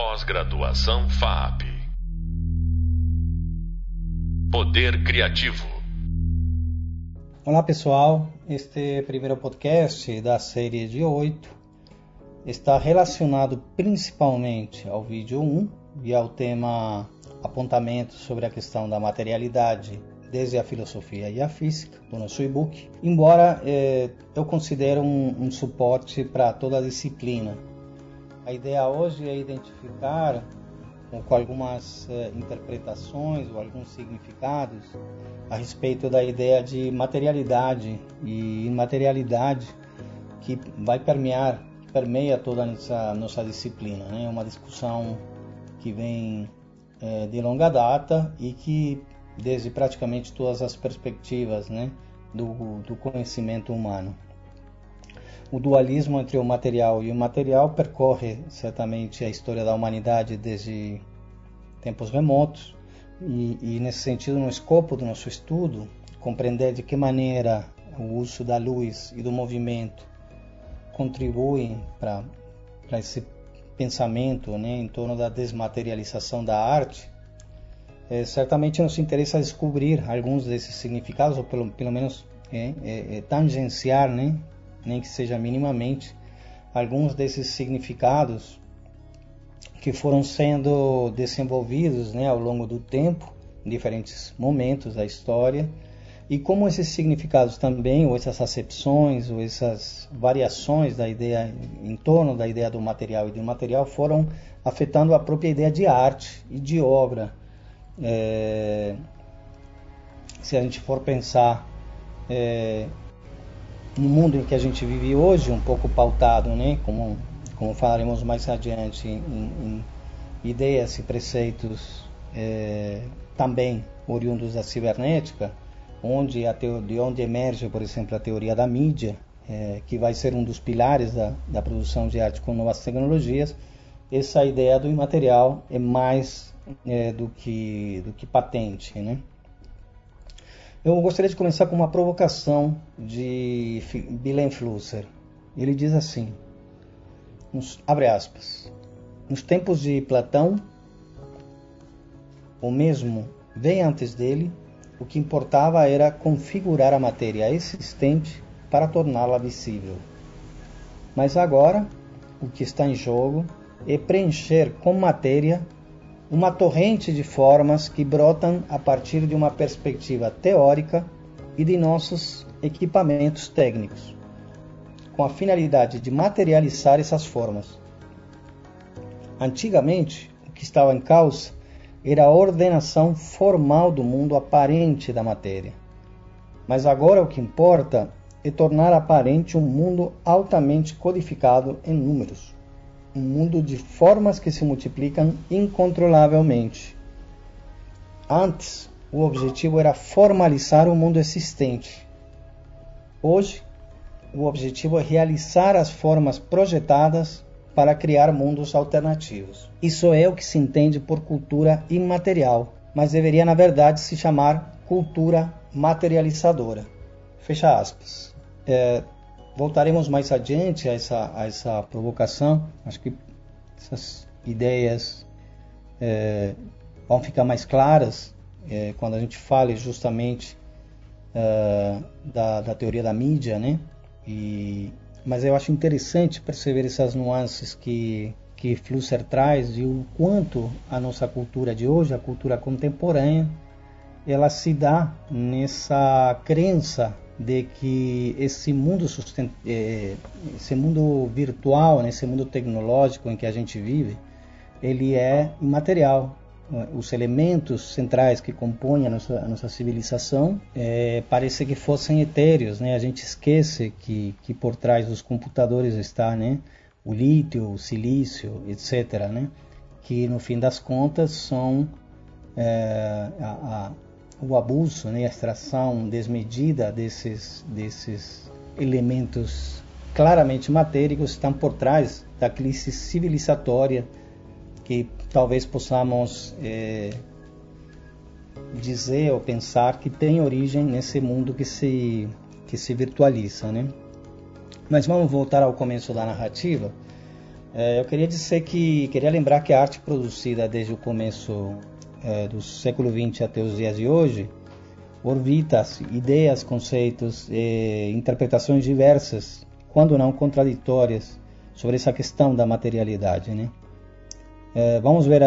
Pós-graduação FAP. Poder Criativo. Olá pessoal, este primeiro podcast da série de 8 está relacionado principalmente ao vídeo 1 e ao tema apontamento sobre a questão da materialidade desde a filosofia e a física do nosso e-book, embora eh, eu considere um, um suporte para toda a disciplina. A ideia hoje é identificar com algumas eh, interpretações ou alguns significados a respeito da ideia de materialidade e imaterialidade que vai permear, permeia toda a nossa, nossa disciplina. É né? uma discussão que vem eh, de longa data e que desde praticamente todas as perspectivas né, do, do conhecimento humano. O dualismo entre o material e o imaterial percorre certamente a história da humanidade desde tempos remotos e, e, nesse sentido, no escopo do nosso estudo, compreender de que maneira o uso da luz e do movimento contribuem para esse pensamento né, em torno da desmaterialização da arte é, certamente nos interessa descobrir alguns desses significados, ou pelo, pelo menos é, é, é, tangenciar, né? Nem que seja minimamente, alguns desses significados que foram sendo desenvolvidos né, ao longo do tempo, em diferentes momentos da história, e como esses significados também, ou essas acepções, ou essas variações da ideia em torno da ideia do material e do imaterial foram afetando a própria ideia de arte e de obra. É, se a gente for pensar é, no mundo em que a gente vive hoje, um pouco pautado, né, como, como falaremos mais adiante, em, em ideias e preceitos é, também oriundos da cibernética, onde a de onde emerge, por exemplo, a teoria da mídia, é, que vai ser um dos pilares da, da produção de arte com novas tecnologias, essa ideia do imaterial é mais é, do, que, do que patente. Né? Eu gostaria de começar com uma provocação de Bilen Flusser. Ele diz assim, nos, abre aspas, nos tempos de Platão, ou mesmo bem antes dele, o que importava era configurar a matéria existente para torná-la visível. Mas agora, o que está em jogo é preencher com matéria uma torrente de formas que brotam a partir de uma perspectiva teórica e de nossos equipamentos técnicos, com a finalidade de materializar essas formas. Antigamente, o que estava em causa era a ordenação formal do mundo aparente da matéria. Mas agora o que importa é tornar aparente um mundo altamente codificado em números um mundo de formas que se multiplicam incontrolavelmente. Antes, o objetivo era formalizar o mundo existente. Hoje, o objetivo é realizar as formas projetadas para criar mundos alternativos. Isso é o que se entende por cultura imaterial, mas deveria na verdade se chamar cultura materializadora. Fecha aspas. É, voltaremos mais adiante a essa, a essa provocação. Acho que essas ideias é, vão ficar mais claras é, quando a gente fale justamente é, da, da, teoria da mídia, né? E, mas eu acho interessante perceber essas nuances que que Flusser traz e o quanto a nossa cultura de hoje, a cultura contemporânea, ela se dá nessa crença de que esse mundo sustent... É, esse mundo virtual, né, esse mundo tecnológico em que a gente vive, ele é imaterial. Os elementos centrais que compõem a nossa, a nossa civilização é, parece que fossem etéreos, né? A gente esquece que, que por trás dos computadores está, né, o lítio, o silício, etc., né? Que no fim das contas são é, a o abuso, né, a extração desmedida desses, desses elementos claramente matéricos estão por trás da crise civilizatória que talvez possamos é, dizer ou pensar que tem origem nesse mundo que se, que se virtualiza. Né? Mas vamos voltar ao começo da narrativa. É, eu queria dizer que queria lembrar que a arte produzida desde o começo é, do século XX até os dias de hoje orbita ideias, conceitos e interpretações diversas, quando não contraditórias, sobre essa questão da materialidade, né? É, vamos ver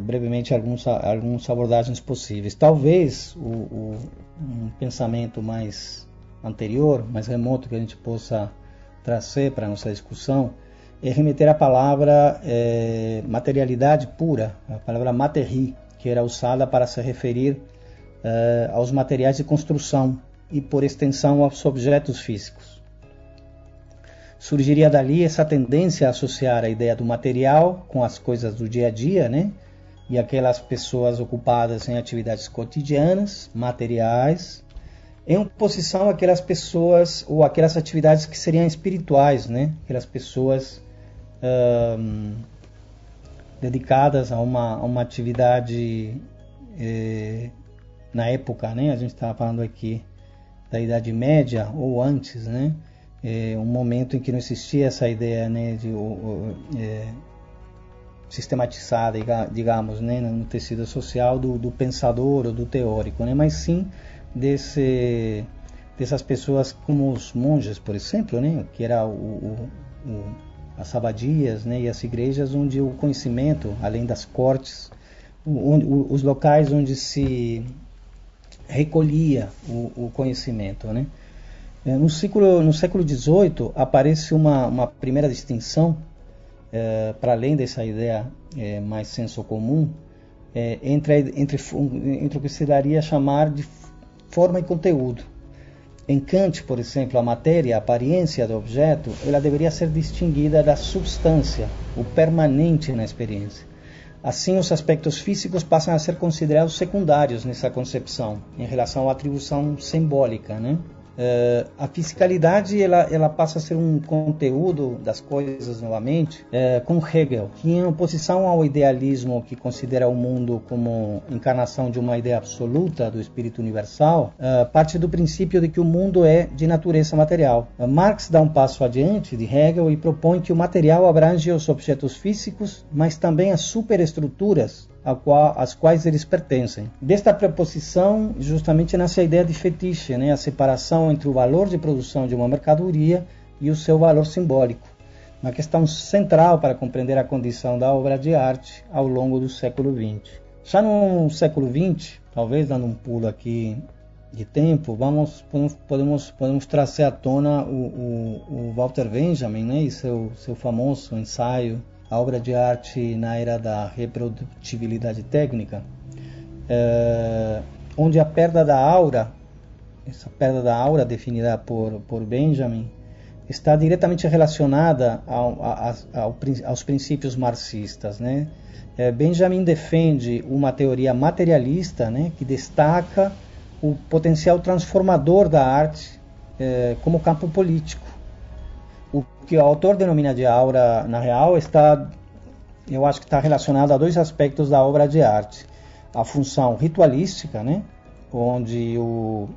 brevemente alguns, algumas abordagens possíveis. Talvez o, o, um pensamento mais anterior, mais remoto que a gente possa trazer para a nossa discussão é remeter à palavra é, materialidade pura, a palavra materie, que era usada para se referir é, aos materiais de construção e, por extensão, aos objetos físicos. Surgiria dali essa tendência a associar a ideia do material com as coisas do dia a dia, né? E aquelas pessoas ocupadas em atividades cotidianas, materiais, em oposição àquelas pessoas ou aquelas atividades que seriam espirituais, né? Aquelas pessoas um, dedicadas a uma, a uma atividade eh, na época, né? A gente estava falando aqui da Idade Média ou antes, né? É, um momento em que não existia essa ideia, né, de é, sistematizada, digamos, né, no tecido social do, do, pensador ou do teórico, né, mas sim desse, dessas pessoas como os monges, por exemplo, né, que era o, o, o as abadias né, e as igrejas onde o conhecimento, além das cortes, os locais onde se recolhia o, o conhecimento. Né? É, no século, no século XVIII aparece uma, uma primeira distinção, é, para além dessa ideia é, mais senso comum, é, entre, entre, entre o que se daria a chamar de forma e conteúdo. Em Kant, por exemplo, a matéria, a aparência do objeto, ela deveria ser distinguida da substância, o permanente na experiência. Assim, os aspectos físicos passam a ser considerados secundários nessa concepção, em relação à atribuição simbólica, né? Uh, a fiscalidade ela, ela passa a ser um conteúdo das coisas novamente, uh, com Hegel, que em oposição ao idealismo que considera o mundo como encarnação de uma ideia absoluta do espírito universal, uh, parte do princípio de que o mundo é de natureza material. Marx dá um passo adiante de Hegel e propõe que o material abrange os objetos físicos, mas também as superestruturas às quais eles pertencem. Desta preposição, justamente nasce a ideia de fetiche, né? a separação entre o valor de produção de uma mercadoria e o seu valor simbólico. Uma questão central para compreender a condição da obra de arte ao longo do século XX. Já no século XX, talvez dando um pulo aqui de tempo, vamos podemos podemos trazer à tona o, o, o Walter Benjamin, né, e seu seu famoso ensaio a obra de arte na era da reprodutibilidade técnica, é, onde a perda da aura, essa perda da aura definida por, por Benjamin, está diretamente relacionada ao, ao, aos princípios marxistas. Né? É, Benjamin defende uma teoria materialista né, que destaca o potencial transformador da arte é, como campo político que o autor denomina de aura, na real, está, eu acho que está relacionado a dois aspectos da obra de arte. A função ritualística, né? onde o,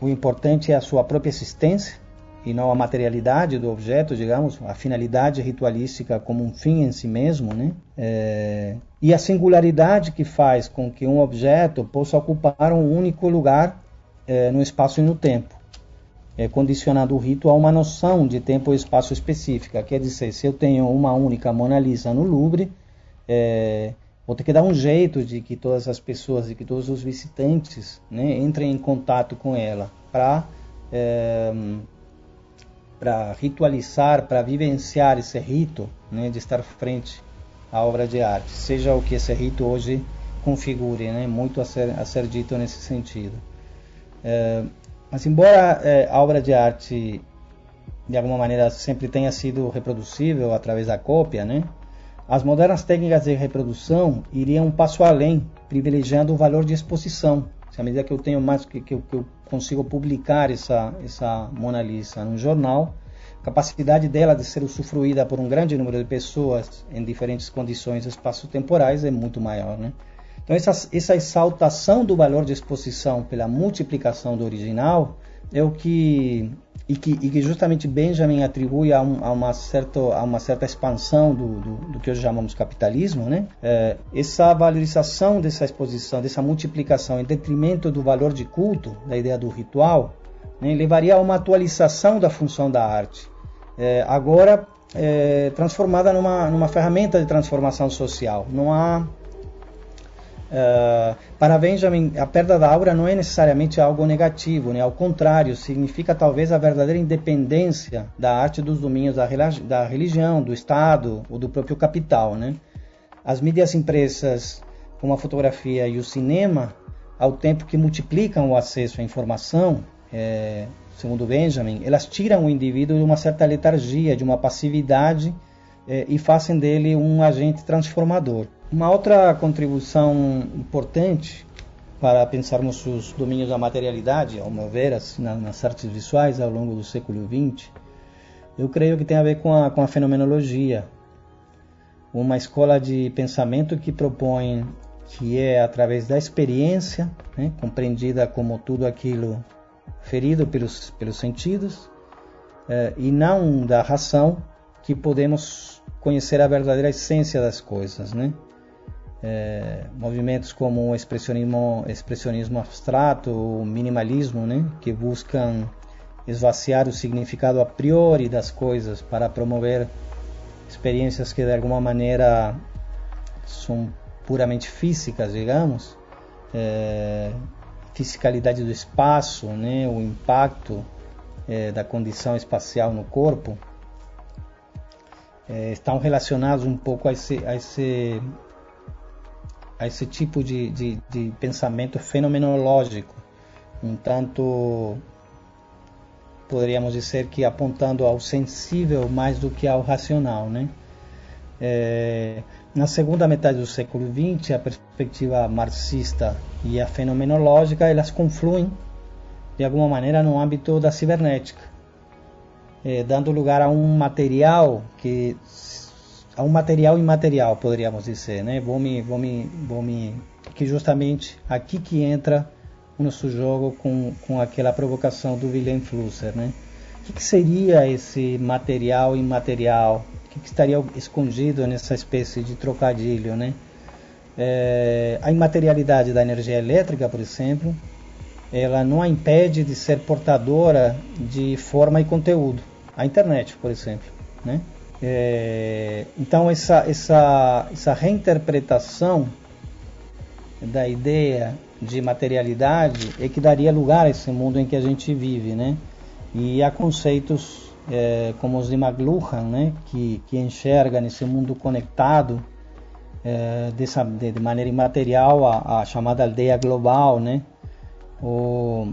o importante é a sua própria existência e não a materialidade do objeto, digamos, a finalidade ritualística como um fim em si mesmo, né? É, e a singularidade que faz com que um objeto possa ocupar um único lugar é, no espaço e no tempo é, condicionando o rito a uma noção de tempo e espaço específica. Quer dizer, se eu tenho uma única Mona Lisa no Louvre, é, vou ter que dar um jeito de que todas as pessoas e que todos os visitantes né, entrem em contato com ela para é, para ritualizar, para vivenciar esse rito né, de estar frente à obra de arte, seja o que esse rito hoje configure, né, muito a ser, a ser dito nesse sentido. É, mas embora é, a obra de arte de alguma maneira sempre tenha sido reproducível através da cópia, né? As modernas técnicas de reprodução iriam um passo além, privilegiando o valor de exposição. Se à medida que eu tenho mais que, que, eu, que eu consigo publicar essa essa Mona Lisa no jornal, a capacidade dela de ser usufruída por um grande número de pessoas em diferentes condições espaço-temporais é muito maior, né? Então, essa, essa exaltação do valor de exposição pela multiplicação do original é o que e que, e que justamente Benjamin atribui a, um, a, uma, certa, a uma certa expansão do, do, do que hoje chamamos capitalismo, né? É, essa valorização dessa exposição, dessa multiplicação em detrimento do valor de culto, da ideia do ritual, né, levaria a uma atualização da função da arte. É, agora é, transformada numa, numa ferramenta de transformação social. Não há Uh, para Benjamin, a perda da aura não é necessariamente algo negativo, né? ao contrário, significa talvez a verdadeira independência da arte dos domínios da, da religião, do Estado ou do próprio capital. Né? As mídias impressas, como a fotografia e o cinema, ao tempo que multiplicam o acesso à informação, é, segundo Benjamin, elas tiram o indivíduo de uma certa letargia, de uma passividade é, e fazem dele um agente transformador. Uma outra contribuição importante para pensarmos os domínios da materialidade, ao meu ver, nas artes visuais ao longo do século XX, eu creio que tem a ver com a, com a fenomenologia, uma escola de pensamento que propõe que é através da experiência, né, compreendida como tudo aquilo ferido pelos, pelos sentidos, eh, e não da razão, que podemos conhecer a verdadeira essência das coisas, né? É, movimentos como o expressionismo, expressionismo abstrato, o minimalismo, né, que buscam esvaziar o significado a priori das coisas para promover experiências que de alguma maneira são puramente físicas, digamos, é, fisicalidade do espaço, né, o impacto é, da condição espacial no corpo, é, estão relacionados um pouco a esse, a esse a esse tipo de, de, de pensamento fenomenológico, um tanto poderíamos dizer que apontando ao sensível mais do que ao racional, né? É, na segunda metade do século XX, a perspectiva marxista e a fenomenológica elas confluem de alguma maneira no âmbito da cibernética, é, dando lugar a um material que a um material imaterial, poderíamos dizer, né? Vou me, vou me, vou me, que justamente aqui que entra o nosso jogo com, com aquela provocação do Wilhelm Flusser, né? O que, que seria esse material imaterial? O que, que, estaria escondido nessa espécie de trocadilho, né? É, a imaterialidade da energia elétrica, por exemplo, ela não a impede de ser portadora de forma e conteúdo. A internet, por exemplo, né? É, então essa, essa, essa reinterpretação da ideia de materialidade é que daria lugar a esse mundo em que a gente vive, né? E há conceitos é, como os de McLuhan, né? Que, que enxerga nesse mundo conectado é, dessa, de, de, maneira imaterial a, a, chamada aldeia global, né? O,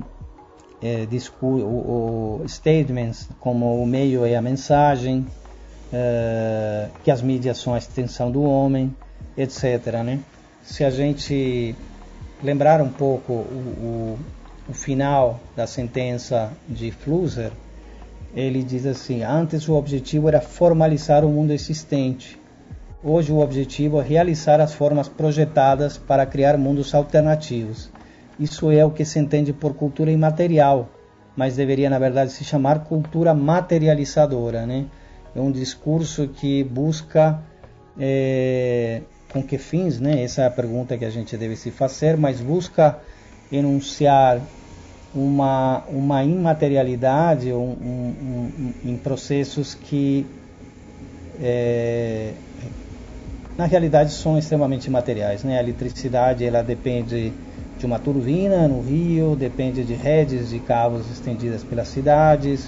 é, o, o statements como o meio e a mensagem, uh, que as mídias são a extensão do homem, etc. Né? Se a gente lembrar um pouco o, o, o final da sentença de Flusser, ele diz assim: antes o objetivo era formalizar o mundo existente. Hoje o objetivo é realizar as formas projetadas para criar mundos alternativos. Isso é o que se entende por cultura imaterial, mas deveria na verdade se chamar cultura materializadora, né? É um discurso que busca é, com que fins, né? Essa é a pergunta que a gente deve se fazer, mas busca enunciar uma uma imaterialidade um, um, um, em processos que é, na realidade são extremamente materiais, né? A eletricidade ela depende de uma turbina no rio, depende de redes de cabos estendidas pelas cidades,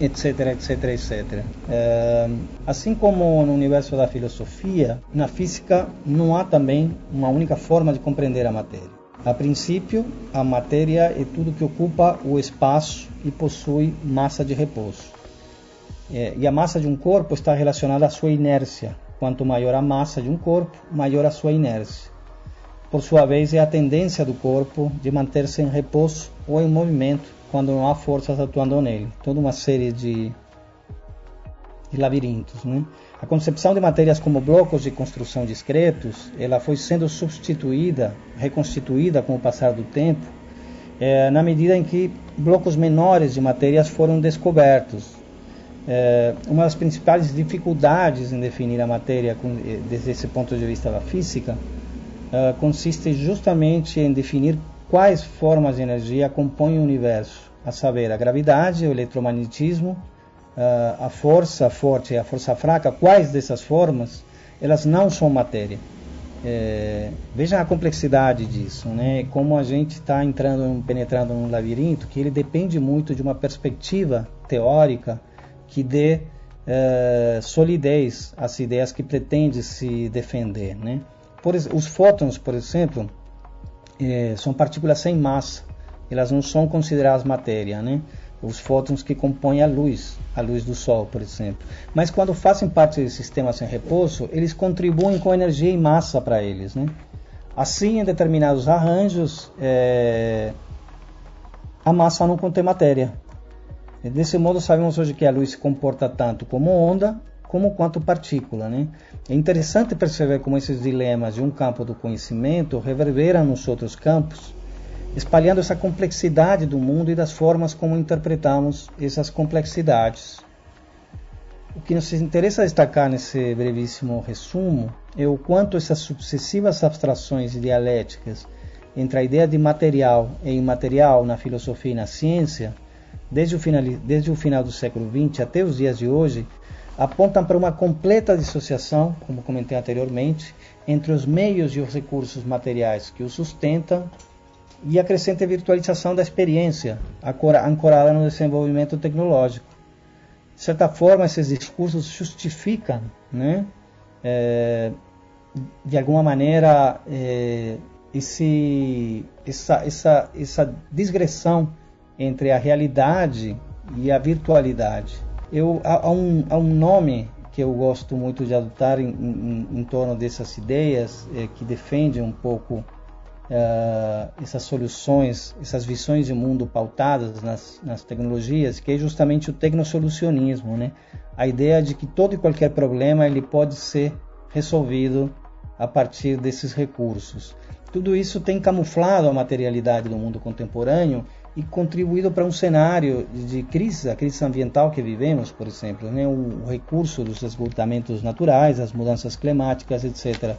etc, etc, etc. É, assim como no universo da filosofia, na física não há também uma única forma de compreender a matéria. A princípio, a matéria é tudo que ocupa o espaço e possui massa de repouso. É, e a massa de um corpo está relacionada à sua inércia. Quanto maior a massa de um corpo, maior a sua inércia. Por sua vez, é a tendência do corpo de manter-se em repouso ou em movimento quando não há forças atuando nele. Toda uma série de, de labirintos. Né? A concepção de matérias como blocos de construção discretos, ela foi sendo substituída, reconstituída com o passar do tempo, é, na medida em que blocos menores de matérias foram descobertos. É, uma das principais dificuldades em definir a matéria com, eh, desde esse ponto de vista da física consiste justamente em definir quais formas de energia compõem o universo, a saber, a gravidade, o eletromagnetismo, é, a força forte e a força fraca, quais dessas formas elas não são matéria. É, veja a complexidade disso, né? Como a gente está entrando, penetrando num labirinto que ele depende muito de uma perspectiva teórica que dê é, solidez às ideias que pretende se defender, né? Por, os fótons, por exemplo, é, são partículas sem massa, elas não são consideradas matéria, né? os fótons que compõem a luz, a luz do Sol, por exemplo. Mas quando fazem parte do sistema sem repouso, eles contribuem com energia e massa para eles. Né? Assim, em determinados arranjos, é... a massa não contém matéria. E desse modo, sabemos hoje que a luz se comporta tanto como onda como quanto partícula. Né? É interessante perceber como esses dilemas de um campo do conhecimento reverberam nos outros campos espalhando essa complexidade do mundo e das formas como interpretamos essas complexidades. O que nos interessa destacar nesse brevíssimo resumo é o quanto essas sucessivas abstrações dialéticas entre a ideia de material e imaterial na filosofia e na ciência, desde o final, desde o final do século XX até os dias de hoje, apontam para uma completa dissociação, como comentei anteriormente, entre os meios e os recursos materiais que o sustentam e a crescente virtualização da experiência, ancorada no desenvolvimento tecnológico. De certa forma, esses discursos justificam, né, é, de alguma maneira, é, esse, essa, essa, essa digressão entre a realidade e a virtualidade. Eu, há, há, um, há um nome que eu gosto muito de adotar em, em, em torno dessas ideias, é, que defende um pouco uh, essas soluções, essas visões de mundo pautadas nas, nas tecnologias, que é justamente o tecnosolucionismo, né? A ideia de que todo e qualquer problema ele pode ser resolvido a partir desses recursos. Tudo isso tem camuflado a materialidade do mundo contemporâneo e contribuído para um cenário de crise, a crise ambiental que vivemos, por exemplo, né? o recurso dos esgotamentos naturais, as mudanças climáticas, etc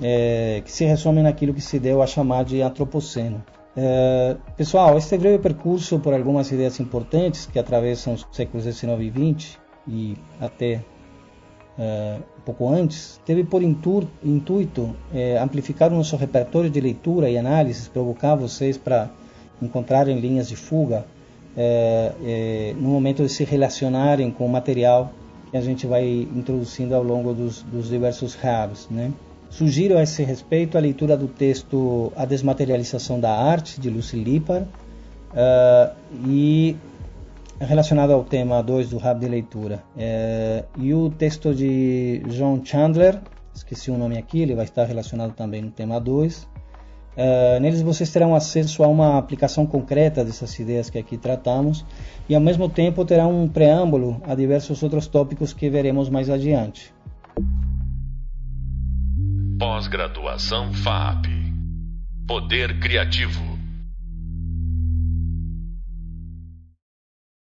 é, que se resume naquilo que se deu a chamar de antropoceno. É, pessoal, este breve percurso por algumas ideias importantes que atravessam os séculos XIX e XX e até é, um pouco antes, teve por intuito é, amplificar o nosso repertório de leitura e análise, provocar vocês para encontrarem linhas de fuga é, é, no momento de se relacionarem com o material que a gente vai introduzindo ao longo dos, dos diversos rabos, né? Sugiro a esse respeito a leitura do texto A Desmaterialização da Arte, de Lucy Lippard, uh, e relacionado ao tema 2 do Rab de Leitura. Uh, e o texto de John Chandler, esqueci o nome aqui, ele vai estar relacionado também no tema 2. Uh, neles vocês terão acesso a uma aplicação concreta dessas ideias que aqui tratamos e ao mesmo tempo terão um preâmbulo a diversos outros tópicos que veremos mais adiante. Pós-graduação FAP. Poder Criativo.